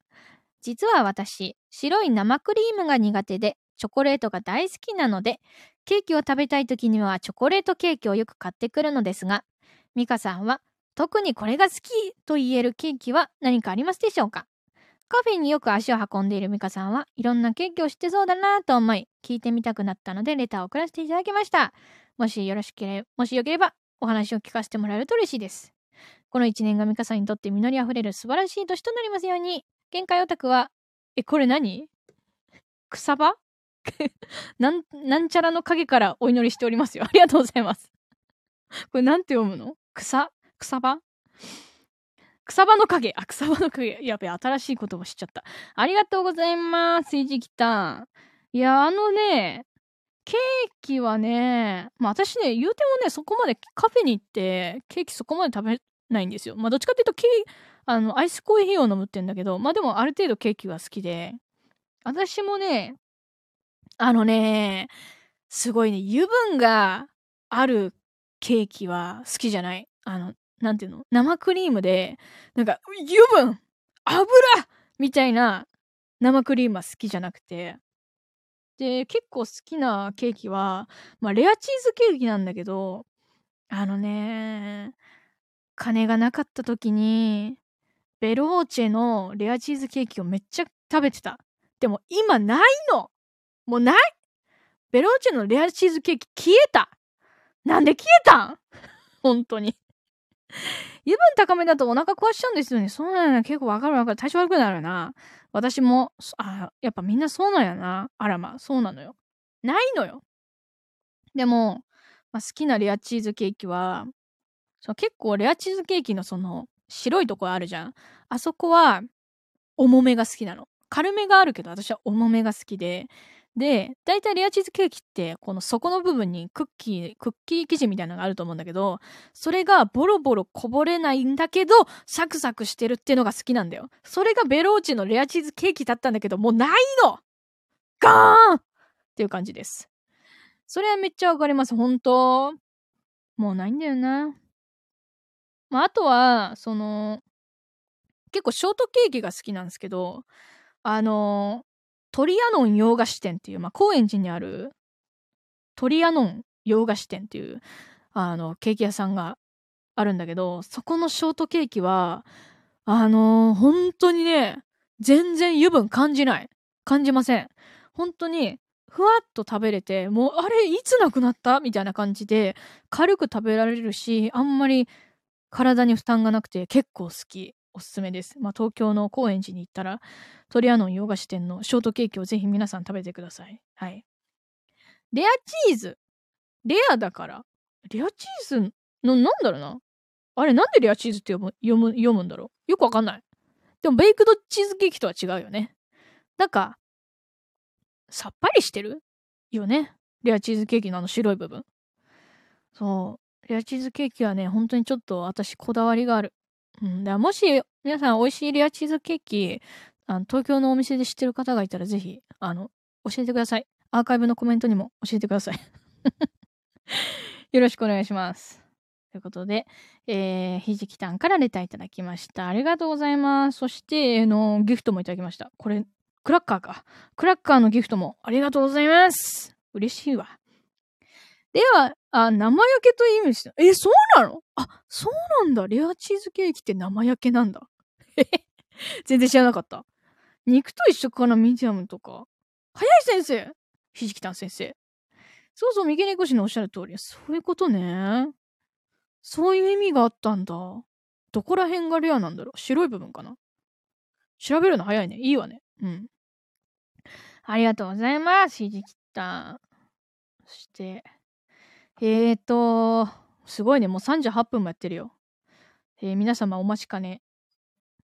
実は私、白い生クリームが苦手でチョコレートが大好きなのでケーキを食べたい時にはチョコレートケーキをよく買ってくるのですが、ミカさんは特にこれが好きと言えるケーキは何かありますでしょうか？カフェによく足を運んでいるミカさんはいろんなケーキを知ってそうだなと思い聞いてみたくなったのでレターを送らせていただきました。もしよろしければ、もしよければお話を聞かせてもらえると嬉しいです。この一年がミカさんにとって実りあふれる素晴らしい年となりますように。限界オタクは、え、これ何？草場 [LAUGHS] なん、なんちゃらの影からお祈りしておりますよ。ありがとうございます。これなんて読むの？草？草場草場の影。あ、草場の影。やべ、新しい言葉知っちゃった。ありがとうございます。いじきたん。いや、あのね、ケーキはね、まあ私ね、言うてもね、そこまでカフェに行って、ケーキそこまで食べないんですよ。まあどっちかっていうと、ケあの、アイスコーヒーを飲むってんだけど、まあでもある程度ケーキが好きで、私もね、あのね、すごいね、油分があるケーキは好きじゃない？あの、なんていうの？生クリームで、なんか、油分油みたいな生クリームは好きじゃなくて。で、結構好きなケーキは、まあ、レアチーズケーキなんだけど、あのね、金がなかった時に、ベローチェのレアチーズケーキをめっちゃ食べてた。でも今ないの！もうない！ベローチェのレアチーズケーキ消えた！なんで消えたん？[LAUGHS] 本当に。[LAUGHS] 油分高めだとお腹壊しちゃうんですよね。そうなんやな。結構わかるわかる。体調悪くなるな。私も、あ、やっぱみんなそうなんやな。あらま、そうなのよ。ないのよ。でも、まあ、好きなレアチーズケーキは、そ結構レアチーズケーキのその白いとこあるじゃん。あそこは重めが好きなの。軽めがあるけど私は重めが好きで、で、だいたいレアチーズケーキって、この底の部分にクッキー、クッキー生地みたいなのがあると思うんだけど、それがボロボロこぼれないんだけど、サクサクしてるっていうのが好きなんだよ。それがベローチのレアチーズケーキだったんだけど、もうないのガーンっていう感じです。それはめっちゃわかります、本当もうないんだよな。まあ、あとは、その、結構ショートケーキが好きなんですけど、あのトリアノン洋菓子店っていう、まあ、高円寺にあるトリアノン洋菓子店っていう、あの、ケーキ屋さんがあるんだけど、そこのショートケーキは、あのー、本当にね、全然油分感じない。感じません。本当に、ふわっと食べれて、もう、あれ、いつなくなった？みたいな感じで、軽く食べられるし、あんまり体に負担がなくて結構好き。おすすめです。まあ、東京の高円寺に行ったら、トリアノン洋菓子店のショートケーキをぜひ皆さん食べてください。はい。レアチーズ。レアだから。レアチーズの、なんだろうな。あれ、なんでレアチーズって読む、読む、読むんだろうよくわかんない。でも、ベイクドチーズケーキとは違うよね。なんか、さっぱりしてるよね。レアチーズケーキのあの白い部分。そう。レアチーズケーキはね、本当にちょっと私こだわりがある。うん。だもし、皆さん美味しいレアチーズケーキあの、東京のお店で知ってる方がいたらぜひ、あの、教えてください。アーカイブのコメントにも教えてください。[LAUGHS] よろしくお願いします。ということで、えー、ひじきたんからレターいただきました。ありがとうございます。そして、あの、ギフトもいただきました。これ、クラッカーか。クラッカーのギフトもありがとうございます。嬉しいわ。では、あ、生焼けという意味です。え、そうなの？あ、そうなんだ。レアチーズケーキって生焼けなんだ。[LAUGHS] 全然知らなかった。肉と一緒かな？ミディアムとか。早い先生ひじきたん先生。そうそう、三毛猫氏のおっしゃる通り。そういうことね。そういう意味があったんだ。どこら辺がレアなんだろう？白い部分かな？調べるの早いね。いいわね。うん。ありがとうございます。ひじきたん。そして、えーと、すごいね。もう38分もやってるよ。えー、皆様お待ちかね。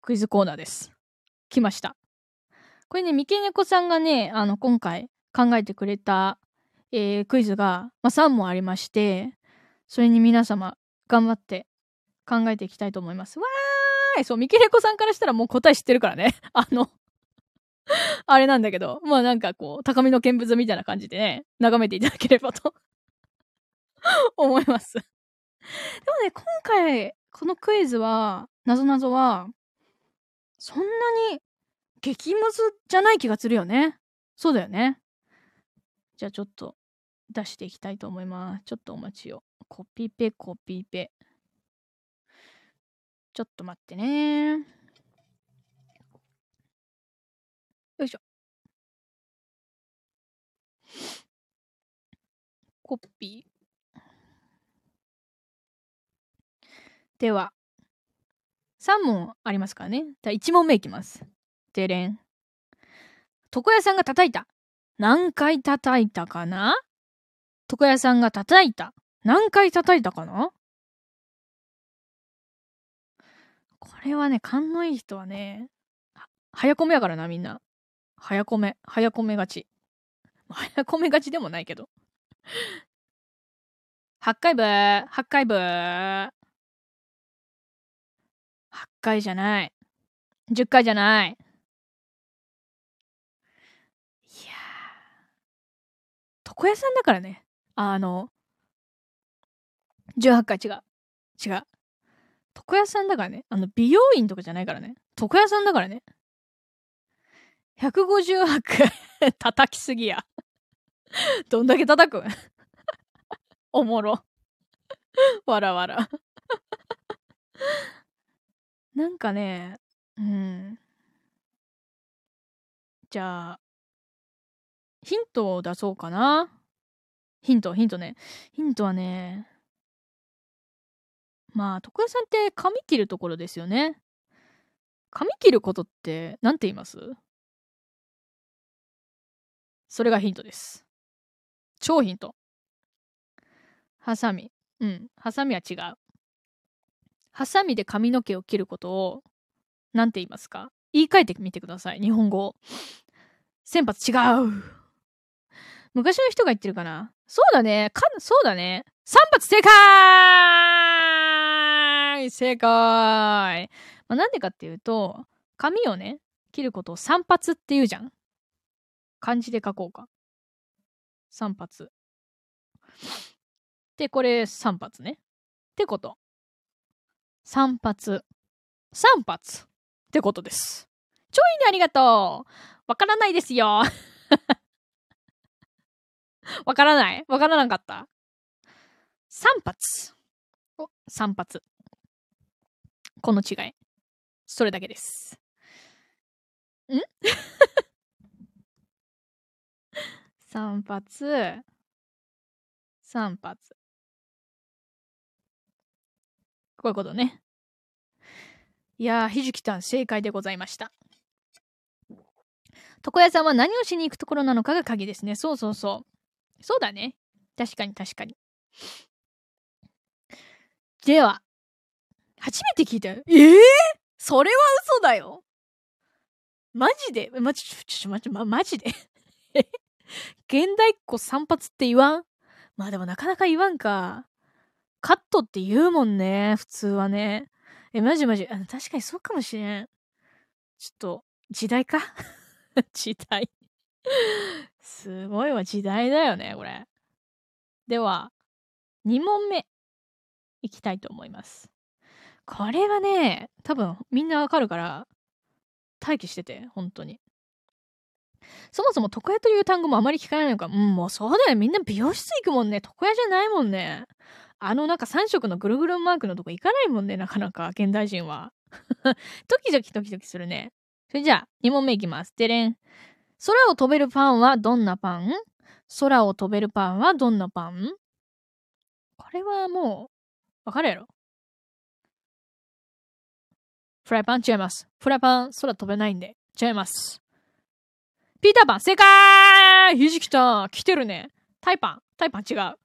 クイズコーナーです。来ました。これね、三毛猫さんがね、あの、今回考えてくれた、えー、クイズが、まあ、3問ありまして、それに皆様、頑張って考えていきたいと思います。わーいそう、三毛猫さんからしたらもう答え知ってるからね。[LAUGHS] あのあれなんだけど、まあなんかこう、高みの見物みたいな感じでね、眺めていただければと [LAUGHS] 思います。でもね、今回、このクイズは、なぞなぞは、そんなに激ムズじゃない気がするよね。そうだよね。じゃあちょっと出していきたいと思います。ちょっとお待ちを。コピペ、コピペ。ちょっと待ってね。よいしょ。コピー。では、3問ありますからね。じゃあ1問目いきます。てれん。床屋さんが叩いた。何回叩いたかな？床屋さんが叩いた。何回叩いたかな？これはね、勘のいい人はね、早込めやからな、みんな。早込め、早込めがち。早込めがちでもないけど。8回部、8回部。8回じゃない。10回じゃない。いやー。床屋さんだからね。あの、18回違う。違う。床屋さんだからね。あの、美容院とかじゃないからね。床屋さんだからね。158回 [LAUGHS] 叩きすぎや。どんだけ叩く [LAUGHS] おもろ。わらわら。なんかね、うん。じゃあ、ヒントを出そうかな。ヒント、ヒントね。ヒントはね、まあ、床屋さんって髪切るところですよね。髪切ることって何て言います？それがヒントです。超ヒント。ハサミ。うん。ハサミは違う。ハサミで髪の毛を切ることを何て言いますか？言い換えてみてください。日本語。先発違う。昔の人が言ってるかな？そうだね。か、そうだね。3発正解正解、まあ、なんでかっていうと、髪をね、切ることを3発って言うじゃん。漢字で書こうか。3発。で、これ3発ね。ってこと。3発。3発。ってことです。ちょいねありがとうわからないですよ [LAUGHS] わからない？わからなかった？3発。お、3発。この違い。それだけです。ん？[LAUGHS] 3発、3発。こういうことね。いやー、ひじきたん正解でございました。床屋さんは何をしに行くところなのかが鍵ですね。そうそうそう。そうだね。確かに確かに。では、初めて聞いたよ。ええー、それは嘘だよ。マジで？ま、ちょ、ちょ、待って、ま、マジで？[LAUGHS] 現代っ子散髪って言わん？まあでもなかなか言わんか。カットって言うもんね、普通はね。え、マジマジ。あ確かにそうかもしれん。ちょっと、時代か [LAUGHS] 時代すごいわ、時代だよね、これ。では、2問目、いきたいと思います。これはね、多分みんなわかるから、待機してて、本当に。そもそも床屋という単語もあまり聞かないのか。うん、もうそうだよ。みんな美容室行くもんね。床屋じゃないもんね。あのなんか3色のぐるぐるマークのとこ行かないもんね、なかなか、現代人は。ドキドキドキドキするね。それじゃあ、2問目いきます。てれん。空を飛べるパンはどんなパン？空を飛べるパンはどんなパン？これはもう、わかるやろ。フライパン違います。フライパン空飛べないんで、違います。ピーターパン正解ひじきた来てるね。タイパンタイパン違う。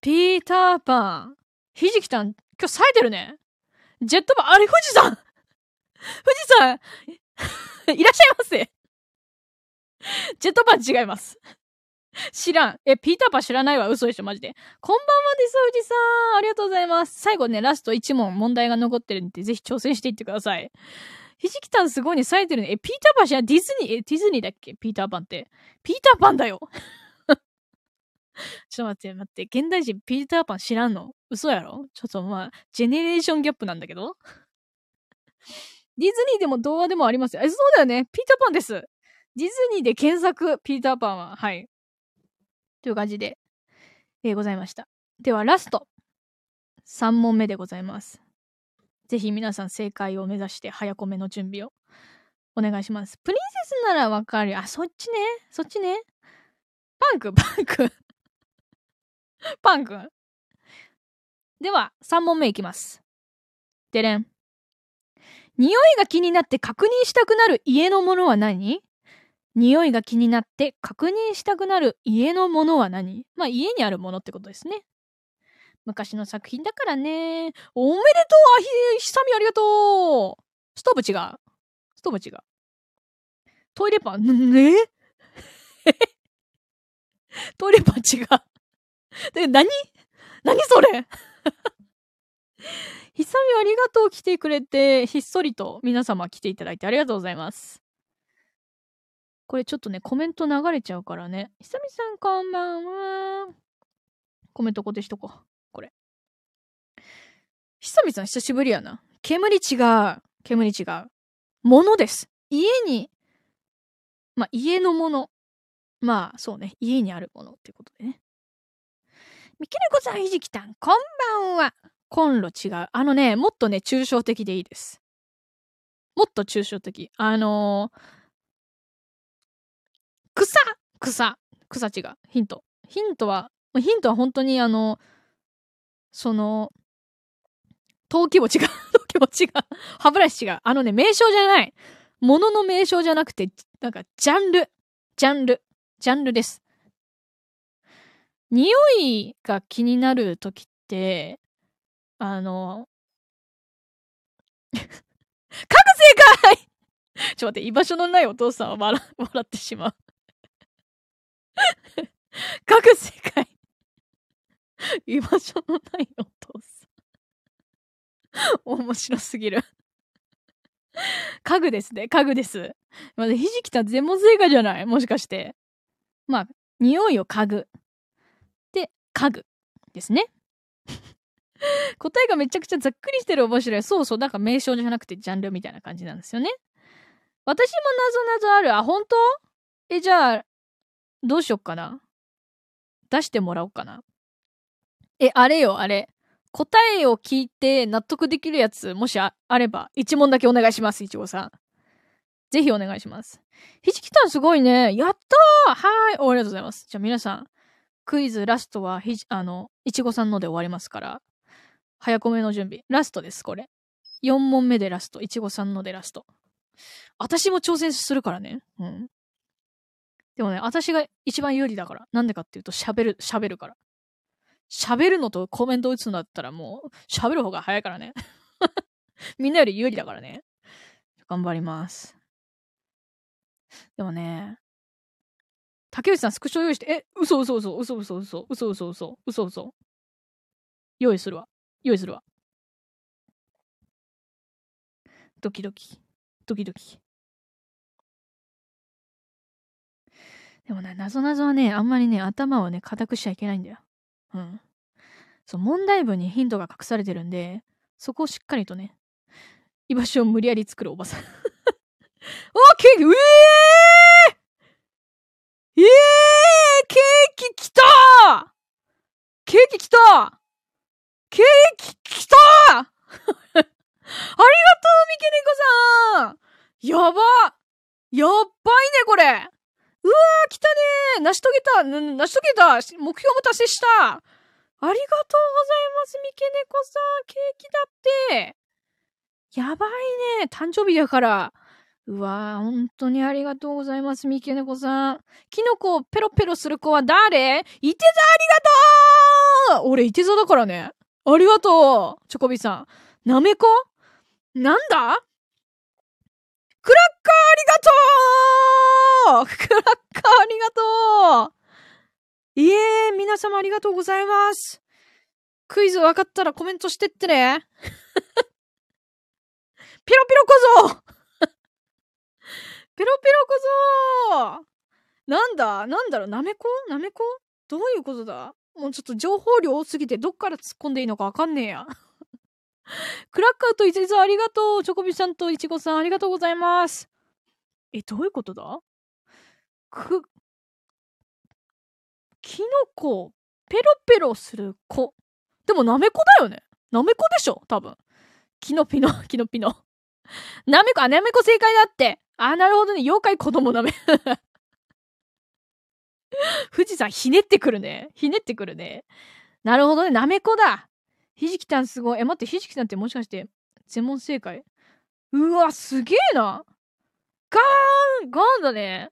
ピーターパン。ひじきたん、今日冴えてるね。ジェットバン、あれ、富士山富士山 [LAUGHS] いらっしゃいませ。ジェットバン違います。知らん。え、ピーターパン知らないわ。嘘でしょ、マジで。こんばんはです、富士さん。ありがとうございます。最後ね、ラスト1問問題が残ってるんで、ぜひ挑戦していってください。ひじきたんすごいね、冴えてるね。え、ピーターパン知らんディズニー、え、ディズニーだっけ？ピーターパンって。ピーターパンだよ。[LAUGHS] ちょっと待って、待って。現代人ピーターパン知らんの？嘘やろ？ちょっとまあ、ジェネレーションギャップなんだけど？ディズニーでも動画でもありますよ。え、そうだよね。ピーターパンです。ディズニーで検索、ピーターパンは。はい。という感じで、えー、ございました。では、ラスト。3問目でございます。ぜひ皆さん正解を目指して早込めの準備をお願いします。プリンセスならわかるよ。あ、そっちね。そっちね。パンク、パンク [LAUGHS] パン君。では、3問目いきます。でれん。匂いが気になって確認したくなる家のものは何？匂いが気になって確認したくなる家のものは何？まあ家にあるものってことですね。昔の作品だからね。おめでとうあひ、ひさみありがとうストーブ違う。ストーブ違う。トイレパン、ね？[LAUGHS] トイレパン違う。[LAUGHS] で、何？何それ？[LAUGHS] ひさみありがとう来てくれて、ひっそりと皆様来ていただいてありがとうございます。これちょっとね、コメント流れちゃうからね。ひさみさんこんばんは。コメント固定しとこう。これ。ひさみさん久しぶりやな。煙違う。煙違う。ものです。家に、まあ、家のもの。まあ、そうね。家にあるものってことでね。みきねこさん、ひじきたん、こんばんは。コンロ違う。あのね、もっとね、抽象的でいいです。もっと抽象的。あのー草草草違う。ヒント。ヒントは、ヒントは本当にあの、その、陶器も違う。陶器も違う。歯ブラシ違う。あのね、名称じゃない。ものの名称じゃなくて、なんか、ジャンル。ジャンル。ジャンルです。匂いが気になるときって、あの、各正解ちょっと待って、居場所のないお父さんは笑 [LAUGHS] 笑ってしまう。各世界居場所のないお父さん [LAUGHS] 面白すぎる [LAUGHS] 家具ですね。家具です。まだひじきた全問正解じゃない？もしかして。まあ、匂いを嗅ぐ。家具ですね。[LAUGHS] 答えがめちゃくちゃざっくりしてる面白い。そうそう。なんか名称じゃなくてジャンルみたいな感じなんですよね。私も謎謎ある。あ、本当？え、じゃあ、どうしよっかな？出してもらおうかな。え、あれよ、あれ。答えを聞いて納得できるやつ、もしあれば、一問だけお願いします、いちごさん。ぜひお願いします。ひじきたんすごいね。やったーはいありがとうございます。じゃあ皆さん、クイズラストはひ、あの、いちごさんので終わりますから、早込めの準備。ラストです、これ。4問目でラスト。いちごさんのでラスト。私も挑戦するからね。うん。でもね、私が一番有利だから。なんでかっていうと、喋る、喋るから。喋るのとコメント打つのだったらもう、喋る方が早いからね。[LAUGHS] みんなより有利だからね。頑張ります。でもね、竹内さんスクショ用意して、え、嘘嘘嘘、嘘嘘嘘、嘘嘘嘘、嘘嘘。用意するわ。用意するわ。ドキドキ。ドキドキ。でもね、なぞなぞはね、あんまりね、頭をね、固くしちゃいけないんだよ。うん。そう、問題文にヒントが隠されてるんで、そこをしっかりとね、居場所を無理やり作るおばさん。[LAUGHS] おケー、うえーえーケーキ来た！ケーキ来た！ケーキ来た！[LAUGHS] ありがとう、三毛猫さん！やば！やっばいね、これ！うわー、来たね！ー成し遂げた！成し遂げた！目標も達成した！ありがとうございます、三毛猫さん！ケーキだって！やばいね！誕生日だから。うわー、本当にありがとうございます、三毛猫さん。キノコをペロペロする子は誰？いて座ありがとう俺、いて座だからね。ありがとうチョコビさん。なめこ？なんだ？クラッカーありがとうクラッカーありがとういえー、皆様ありがとうございます。クイズ分かったらコメントしてってね。[LAUGHS] ピロピロ小僧 [LAUGHS] ピロピロ小僧なんだ？なんだろう？なめこなめこどういうことだ？もうちょっと情報量多すぎてどっから突っ込んでいいのかわかんねえや。[LAUGHS] クラッカーとイチゾありがとう。チョコビさんとイチゴさんありがとうございます。え、どういうことだ？く、キノコ、ペロペロする子。でもなめこだよね？なめこでしょ？多分。キノピノ、キノピノ。なめこ、あ、なめこ正解だって。あ、なるほどね。妖怪子供なめ。富士山ひねってくるね。ひねってくるね。なるほどね。なめこだ。ひじきたんすごい。え、待って、ひじきたんってもしかして、全問正解？うわ、すげえな。ガーンガーンだね。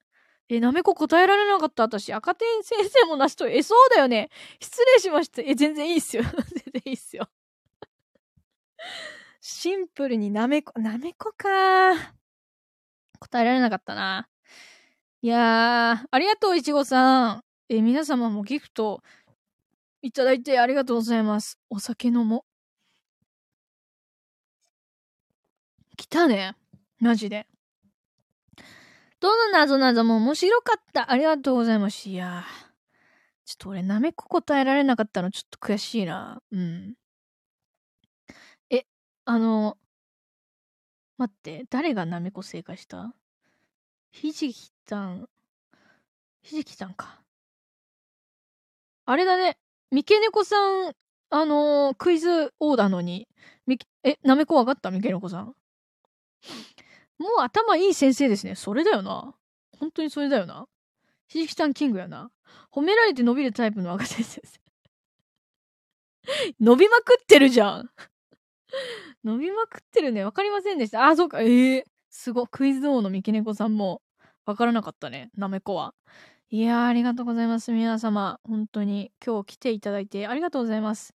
え、なめこ答えられなかった私。赤点先生もなしと、え、そうだよね。失礼しました。え、全然いいっすよ。[LAUGHS] 全でいいっすよ。シンプルになめこ、なめこか。答えられなかったな。いやー、ありがとう、いちごさん。えー、皆様もギフトいただいてありがとうございます。お酒飲も。来たね。マジで。どの謎謎も面白かった。ありがとうございます。いやー。ちょっと俺、なめこ答えられなかったのちょっと悔しいな。うん。え、あの、待って、誰がなめこ正解した？ひじきたん、ひじきたんか。あれだね、三毛猫さん、あのー、クイズ王だのに、み、え、なめこわかった？三毛猫さん。もう頭いい先生ですね。それだよな。本当にそれだよな。ひじきたんキングやな。褒められて伸びるタイプの若手先生。伸びまくってるじゃん。[LAUGHS] 伸びまくってるね。わかりませんでした。あ、そうか。ええー、すご。クイズ王の三毛猫さんもわからなかったね。なめこは。いやー、ありがとうございます。皆様。本当に今日来ていただいてありがとうございます。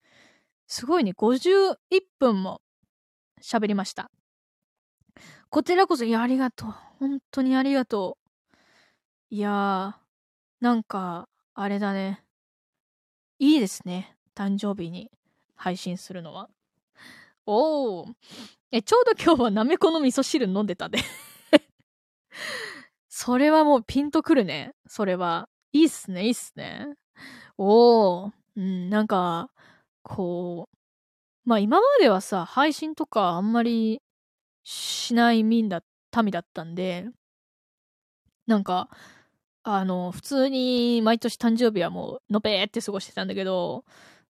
すごいね。51分も喋りました。こちらこそ、いや、ありがとう。本当にありがとう。いやー、なんか、あれだね。いいですね。誕生日に配信するのは。おお。え、ちょうど今日はなめこの味噌汁飲んでたで [LAUGHS] それはもうピンとくるね。それは。いいっすね、いいっすね。おお。うん、なんか、こう、まあ今まではさ、配信とかあんまりしない民だ、民だったんで、なんか、あの、普通に毎年誕生日はもうのぺーって過ごしてたんだけど、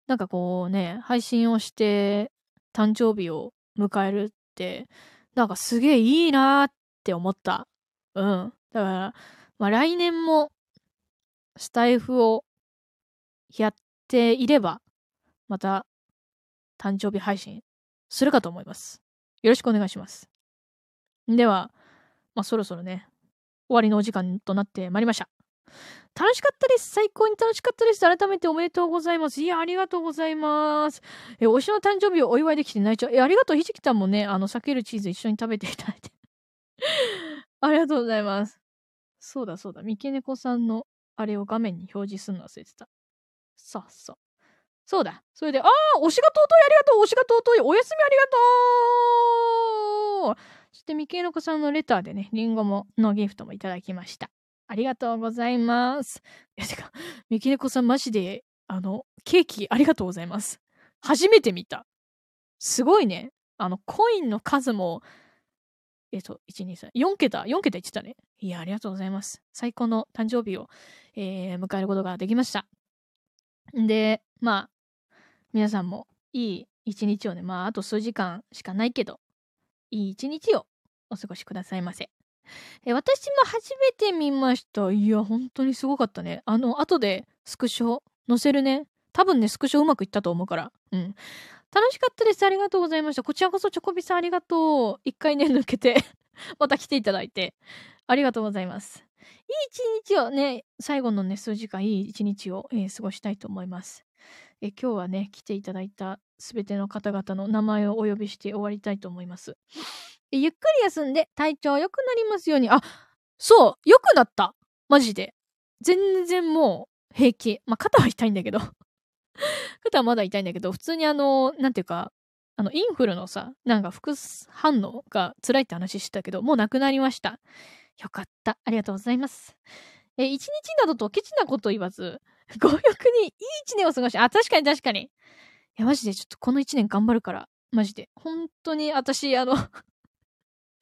なんかこうね、配信をして誕生日を迎えるって、なんかすげえいいなーって思った。うん。だから、まあ来年もスタイフをやっていれば、また誕生日配信するかと思います。よろしくお願いします。では、まあそろそろね、終わりのお時間となってまいりました。楽しかったです。最高に楽しかったです。改めておめでとうございます。いや、ありがとうございます。え、推しの誕生日をお祝いできて泣いちゃう。え、ありがとう。ひじきたんもね、あの、避けるチーズ一緒に食べていただいて。[LAUGHS] ありがとうございます。そうだそうだ。三毛猫さんのあれを画面に表示するの忘れてた。さあさあ。そうだ。それで、ああ推しが尊いありがとう推しが尊いおやすみありがとうそして、三毛の子さんのレターでね、リンゴも、のギフトもいただきました。ありがとうございます。いや、てか、三毛猫さんマジで、あの、ケーキありがとうございます。初めて見た。すごいね。あの、コインの数も、えっと、1、2、3、4桁、4桁言ってたね。いや、ありがとうございます。最高の誕生日を、えー、迎えることができました。んで、まあ、皆さんもいい一日をね、まあ、あと数時間しかないけど、いい一日をお過ごしくださいませ。え私も初めて見ました。いや、本当にすごかったね。あの、後でスクショ載せるね。多分ね、スクショうまくいったと思うから。うん。楽しかったです。ありがとうございました。こちらこそチョコビさんありがとう。一回ね、抜けて [LAUGHS] また来ていただいて。ありがとうございます。いい一日をね、最後のね、数時間いい一日を、えー、過ごしたいと思います。え今日はね、来ていただいたすべての方々の名前をお呼びして終わりたいと思います。ゆっくり休んで体調良くなりますように。あ、そう、良くなった。マジで。全然もう平気。まあ、肩は痛いんだけど [LAUGHS] 肩はまだ痛いんだけど、普通にあの、なんていうか、あの、インフルのさ、なんか副反応が辛いって話してたけど、もうなくなりました。よかった。ありがとうございます。え、一日などとケチなこと言わず、[LAUGHS] 強欲にいい一年を過ごし、あ、確かに確かに。いや、マジでちょっとこの一年頑張るから。マジで。本当に私、あの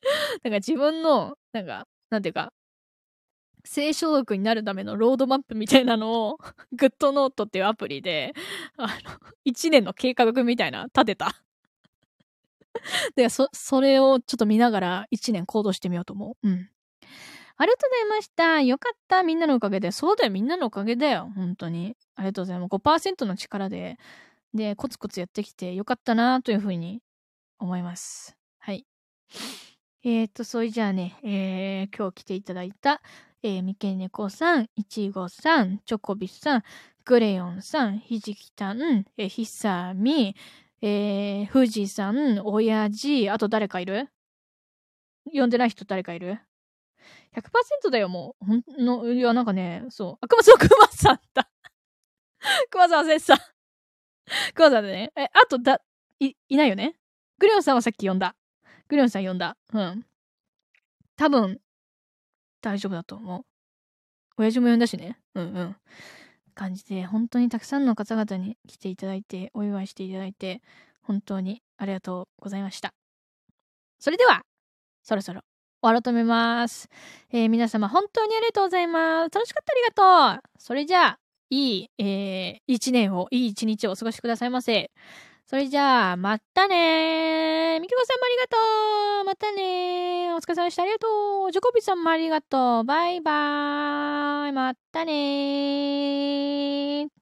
[LAUGHS] なんか自分の、なんか、なんていうか、性消毒になるためのロードマップみたいなのを、[LAUGHS] グッドノートっていうアプリで、あの、一年の計画みたいな、立てた。[LAUGHS] で、そ、それをちょっと見ながら一年行動してみようと思う。うん。ありがとうございました。よかった。みんなのおかげで。そうだよ。みんなのおかげだよ。本当に。ありがとうございます。5%の力で、で、コツコツやってきてよかったなというふうに思います。はい。えー、と、それじゃあね、えー、今日来ていただいた、えー、みけねこさん、いちごさん、チョコビさん、クレヨンさん、ひじきたん、え、ひさみ、えー、富士山、親父、あと誰かいる？呼んでない人誰かいる ?100% だよ、もう。ほんの、いや、なんかね、そう。あ、くま、そう、くまさんだ。[LAUGHS] くまさん忘れてた。くまさんだね。え、あと、だ、い、いないよね？グリオンさんはさっき呼んだ。グリオンさん呼んだ。うん。多分、大丈夫だと思う。親父も呼んだしね。うんうん。感じで、本当にたくさんの方々に来ていただいて、お祝いしていただいて、本当にありがとうございました。それでは、そろそろ終わろうと思います。えー、皆様本当にありがとうございます。楽しかったありがとう。それじゃあ、いい、えー、一年を、いい一日をお過ごしくださいませ。それじゃあ、またねー。みきこさんもありがとう。またねー。お疲れ様でした。ありがとう。ジョコビさんもありがとう。バイバーイ。またねー。